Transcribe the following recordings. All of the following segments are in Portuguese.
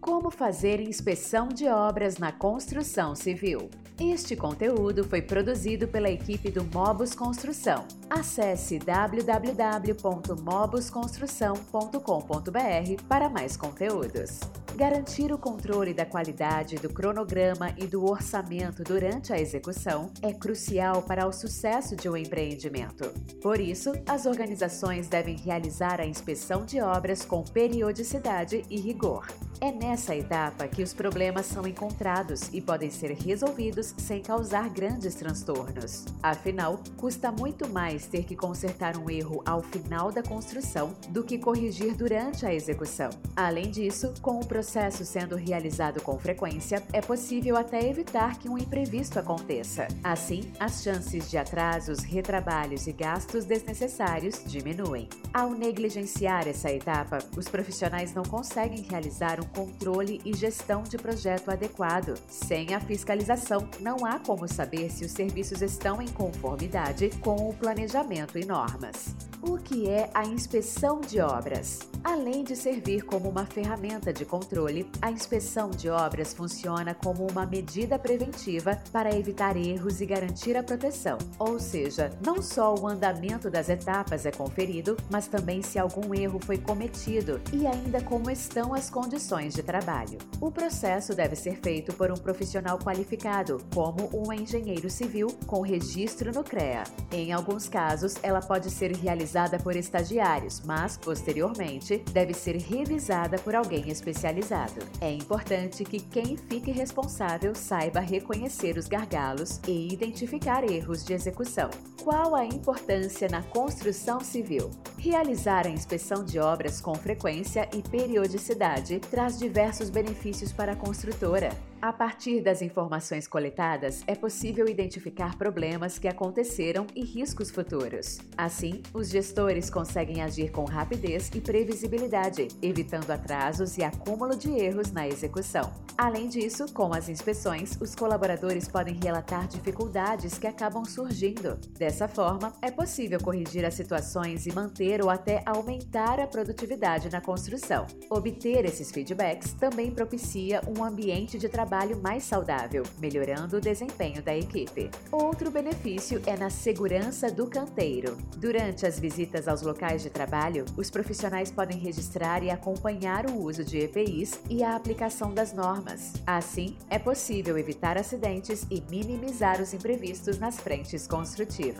Como fazer inspeção de obras na construção civil. Este conteúdo foi produzido pela equipe do Mobus Construção. Acesse www.mobusconstrução.com.br para mais conteúdos. Garantir o controle da qualidade do cronograma e do orçamento durante a execução é crucial para o sucesso de um empreendimento. Por isso, as organizações devem realizar a inspeção de obras com periodicidade e rigor. É nessa etapa que os problemas são encontrados e podem ser resolvidos sem causar grandes transtornos. Afinal, custa muito mais ter que consertar um erro ao final da construção do que corrigir durante a execução. Além disso, com o processo sendo realizado com frequência, é possível até evitar que um imprevisto aconteça. Assim, as chances de atrasos, retrabalhos e gastos desnecessários diminuem. Ao negligenciar essa etapa, os profissionais não conseguem realizar um controle e gestão de projeto adequado. Sem a fiscalização, não há como saber se os serviços estão em conformidade com o planejamento e normas. O que é a inspeção de obras? Além de servir como uma ferramenta de controle, a inspeção de obras funciona como uma medida preventiva para evitar erros e garantir a proteção. Ou seja, não só o andamento das etapas é conferido, mas também se algum erro foi cometido e ainda como estão as condições de trabalho. O processo deve ser feito por um profissional qualificado, como um engenheiro civil com registro no CREA. Em alguns casos, ela pode ser realizada realizada por estagiários, mas, posteriormente, deve ser revisada por alguém especializado. É importante que quem fique responsável saiba reconhecer os gargalos e identificar erros de execução. Qual a importância na construção civil? Realizar a inspeção de obras com frequência e periodicidade traz diversos benefícios para a construtora. A partir das informações coletadas, é possível identificar problemas que aconteceram e riscos futuros. Assim, os gestores conseguem agir com rapidez e previsibilidade, evitando atrasos e acúmulo de erros na execução. Além disso, com as inspeções, os colaboradores podem relatar dificuldades que acabam surgindo. Dessa forma, é possível corrigir as situações e manter ou até aumentar a produtividade na construção. Obter esses feedbacks também propicia um ambiente de trabalho mais saudável, melhorando o desempenho da equipe. Outro benefício é na segurança do canteiro. Durante as visitas aos locais de trabalho, os profissionais podem registrar e acompanhar o uso de EPIs e a aplicação das normas. Assim, é possível evitar acidentes e minimizar os imprevistos nas frentes construtivas.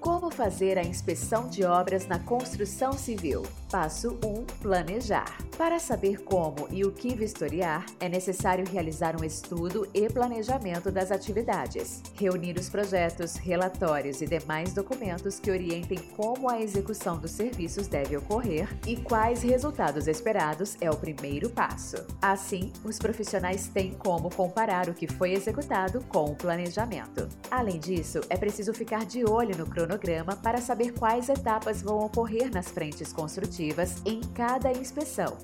Como fazer a inspeção de obras na construção civil? Passo 1: Planejar. Para saber como e o que vistoriar, é necessário realizar um estudo e planejamento das atividades, reunir os projetos, relatórios e demais documentos que orientem como a execução dos serviços deve ocorrer e quais resultados esperados é o primeiro passo. Assim, os profissionais têm como comparar o que foi executado com o planejamento. Além disso, é preciso ficar de olho no cronograma para saber quais etapas vão ocorrer nas frentes construtivas em cada inspeção.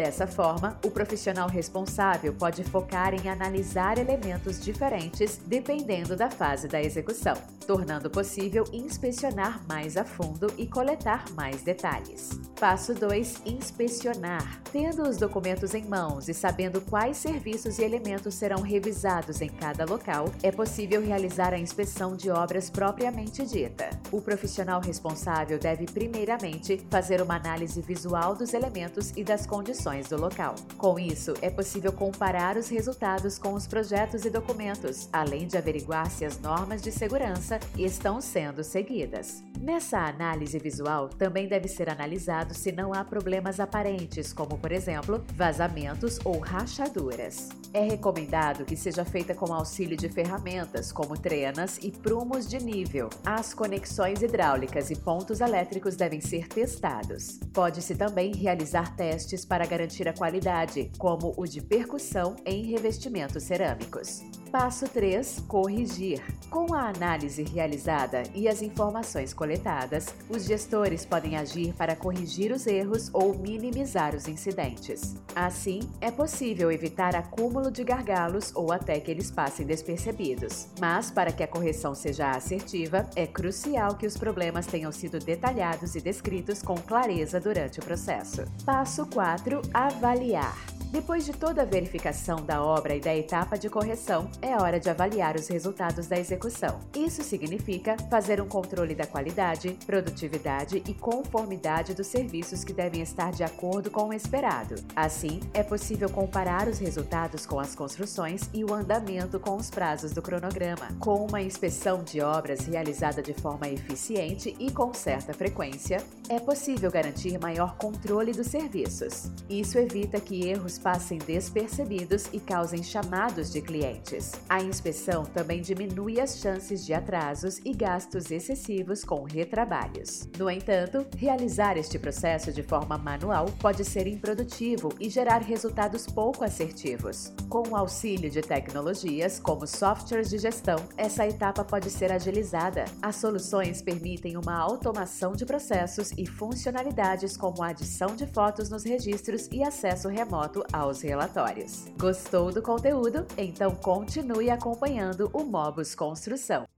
Dessa forma, o profissional responsável pode focar em analisar elementos diferentes dependendo da fase da execução, tornando possível inspecionar mais a fundo e coletar mais detalhes. Passo 2: Inspecionar. Tendo os documentos em mãos e sabendo quais serviços e elementos serão revisados em cada local, é possível realizar a inspeção de obras propriamente dita. O profissional responsável deve, primeiramente, fazer uma análise visual dos elementos e das condições do local. Com isso, é possível comparar os resultados com os projetos e documentos, além de averiguar se as normas de segurança estão sendo seguidas. Nessa análise visual, também deve ser analisado se não há problemas aparentes, como, por exemplo, vazamentos ou rachaduras. É recomendado que seja feita com auxílio de ferramentas como trenas e prumos de nível. As conexões hidráulicas e pontos elétricos devem ser testados. Pode-se também realizar testes para garantir a qualidade, como o de percussão em revestimentos cerâmicos. Passo 3: Corrigir. Com a análise realizada e as informações coletadas, os gestores podem agir para corrigir os erros ou minimizar os incidentes. Assim, é possível evitar acúmulo de gargalos ou até que eles passem despercebidos. Mas, para que a correção seja assertiva, é crucial que os problemas tenham sido detalhados e descritos com clareza durante o processo. Passo 4: Avaliar. Depois de toda a verificação da obra e da etapa de correção, é hora de avaliar os resultados da execução. Isso significa fazer um controle da qualidade, produtividade e conformidade dos serviços que devem estar de acordo com o esperado. Assim, é possível comparar os resultados com as construções e o andamento com os prazos do cronograma. Com uma inspeção de obras realizada de forma eficiente e com certa frequência, é possível garantir maior controle dos serviços. Isso evita que erros passem despercebidos e causem chamados de clientes. A inspeção também diminui as chances de atrasos e gastos excessivos com retrabalhos. No entanto, realizar este processo de forma manual pode ser improdutivo e gerar resultados pouco assertivos. Com o auxílio de tecnologias como softwares de gestão, essa etapa pode ser agilizada. As soluções permitem uma automação de processos e funcionalidades como a adição de fotos nos registros e acesso remoto aos relatórios. Gostou do conteúdo? Então continue acompanhando o Mobus Construção.